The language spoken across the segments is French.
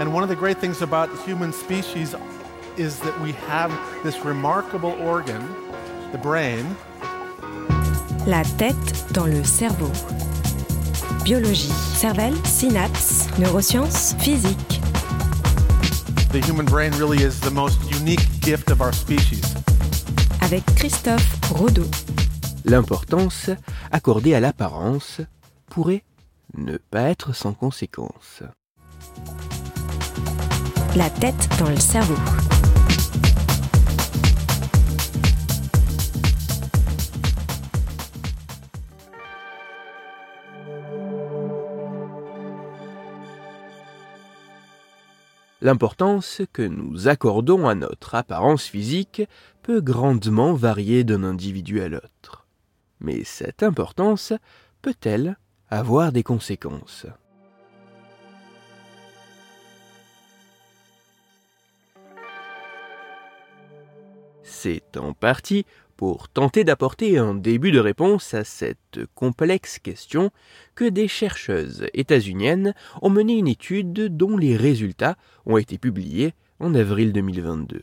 And one of the great things about the human species is that we have this remarkable organ, the brain. La tête dans le cerveau. Biologie, cervelle, synapses, neurosciences, physique. The human brain really is the most unique gift of our species. Avec Christophe Rodeau. L'importance accordée à l'apparence pourrait ne pas être sans conséquence. La tête dans le cerveau. L'importance que nous accordons à notre apparence physique peut grandement varier d'un individu à l'autre. Mais cette importance peut-elle avoir des conséquences? C'est en partie pour tenter d'apporter un début de réponse à cette complexe question que des chercheuses états-uniennes ont mené une étude dont les résultats ont été publiés en avril 2022.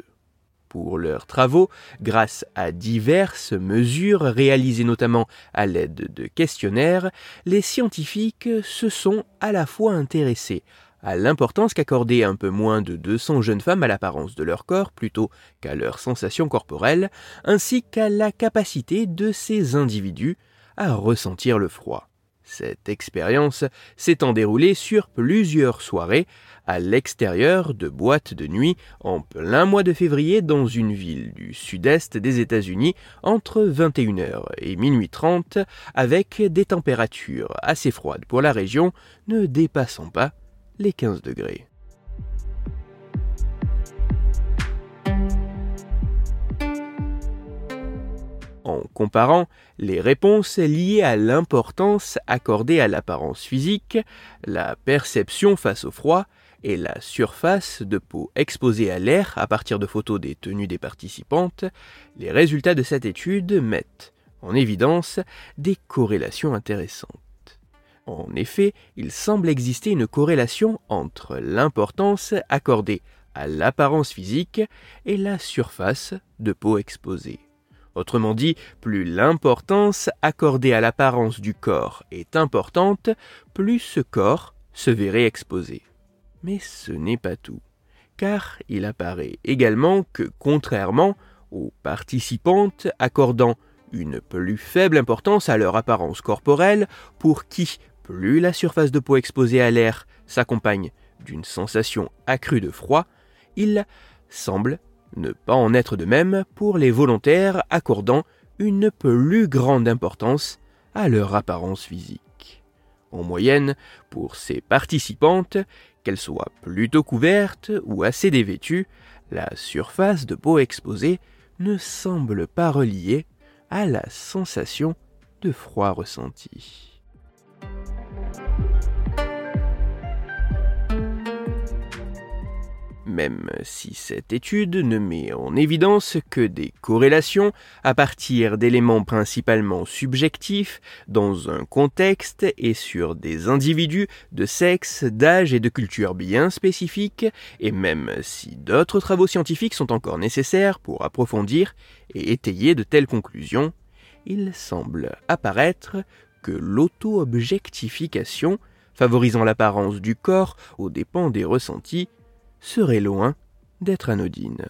Pour leurs travaux, grâce à diverses mesures réalisées notamment à l'aide de questionnaires, les scientifiques se sont à la fois intéressés à l'importance qu'accordaient un peu moins de 200 jeunes femmes à l'apparence de leur corps plutôt qu'à leurs sensations corporelles, ainsi qu'à la capacité de ces individus à ressentir le froid. Cette expérience s'étant déroulée sur plusieurs soirées à l'extérieur de boîtes de nuit en plein mois de février dans une ville du sud-est des États-Unis entre 21h et minuit 30 avec des températures assez froides pour la région ne dépassant pas les 15 degrés. En comparant les réponses liées à l'importance accordée à l'apparence physique, la perception face au froid et la surface de peau exposée à l'air à partir de photos des tenues des participantes, les résultats de cette étude mettent en évidence des corrélations intéressantes. En effet, il semble exister une corrélation entre l'importance accordée à l'apparence physique et la surface de peau exposée. Autrement dit, plus l'importance accordée à l'apparence du corps est importante, plus ce corps se verrait exposé. Mais ce n'est pas tout, car il apparaît également que, contrairement aux participantes accordant une plus faible importance à leur apparence corporelle, pour qui plus la surface de peau exposée à l'air s'accompagne d'une sensation accrue de froid, il semble ne pas en être de même pour les volontaires accordant une plus grande importance à leur apparence physique. En moyenne, pour ces participantes, qu'elles soient plutôt couvertes ou assez dévêtues, la surface de peau exposée ne semble pas reliée à la sensation de froid ressenti. Même si cette étude ne met en évidence que des corrélations à partir d'éléments principalement subjectifs dans un contexte et sur des individus de sexe, d'âge et de culture bien spécifiques, et même si d'autres travaux scientifiques sont encore nécessaires pour approfondir et étayer de telles conclusions, il semble apparaître que l'auto-objectification, favorisant l'apparence du corps aux dépens des ressentis, serait loin d'être anodine.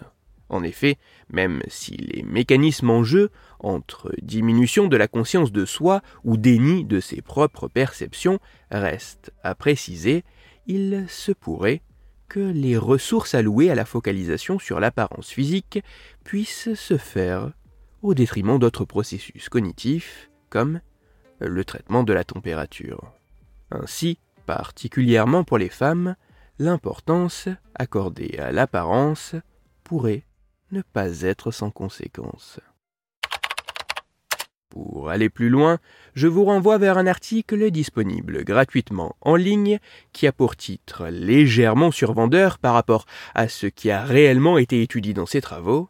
En effet, même si les mécanismes en jeu entre diminution de la conscience de soi ou déni de ses propres perceptions restent à préciser, il se pourrait que les ressources allouées à la focalisation sur l'apparence physique puissent se faire au détriment d'autres processus cognitifs comme le traitement de la température. Ainsi, particulièrement pour les femmes, l'importance accordée à l'apparence pourrait ne pas être sans conséquence. Pour aller plus loin, je vous renvoie vers un article disponible gratuitement en ligne qui a pour titre légèrement survendeur par rapport à ce qui a réellement été étudié dans ces travaux,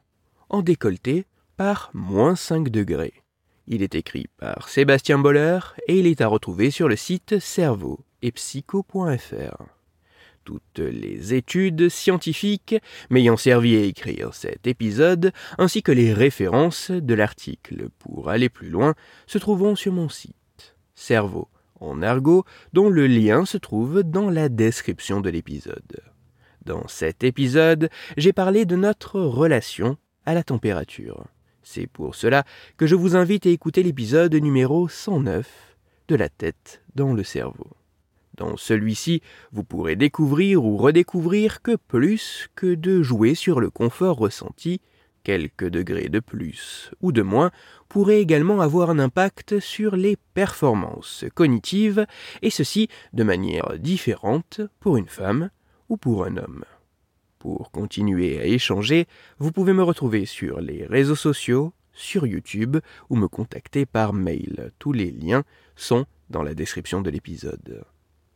en décolleté par moins 5 degrés. Il est écrit par Sébastien Boller et il est à retrouver sur le site cerveau et psycho.fr. toutes les études scientifiques m'ayant servi à écrire cet épisode, ainsi que les références de l'article pour aller plus loin, se trouveront sur mon site. Cerveau en argot, dont le lien se trouve dans la description de l'épisode. Dans cet épisode, j'ai parlé de notre relation à la température. C'est pour cela que je vous invite à écouter l'épisode numéro 109 de la tête dans le cerveau. Dans celui-ci, vous pourrez découvrir ou redécouvrir que plus que de jouer sur le confort ressenti, quelques degrés de plus ou de moins pourraient également avoir un impact sur les performances cognitives, et ceci de manière différente pour une femme ou pour un homme. Pour continuer à échanger, vous pouvez me retrouver sur les réseaux sociaux, sur YouTube ou me contacter par mail. Tous les liens sont dans la description de l'épisode.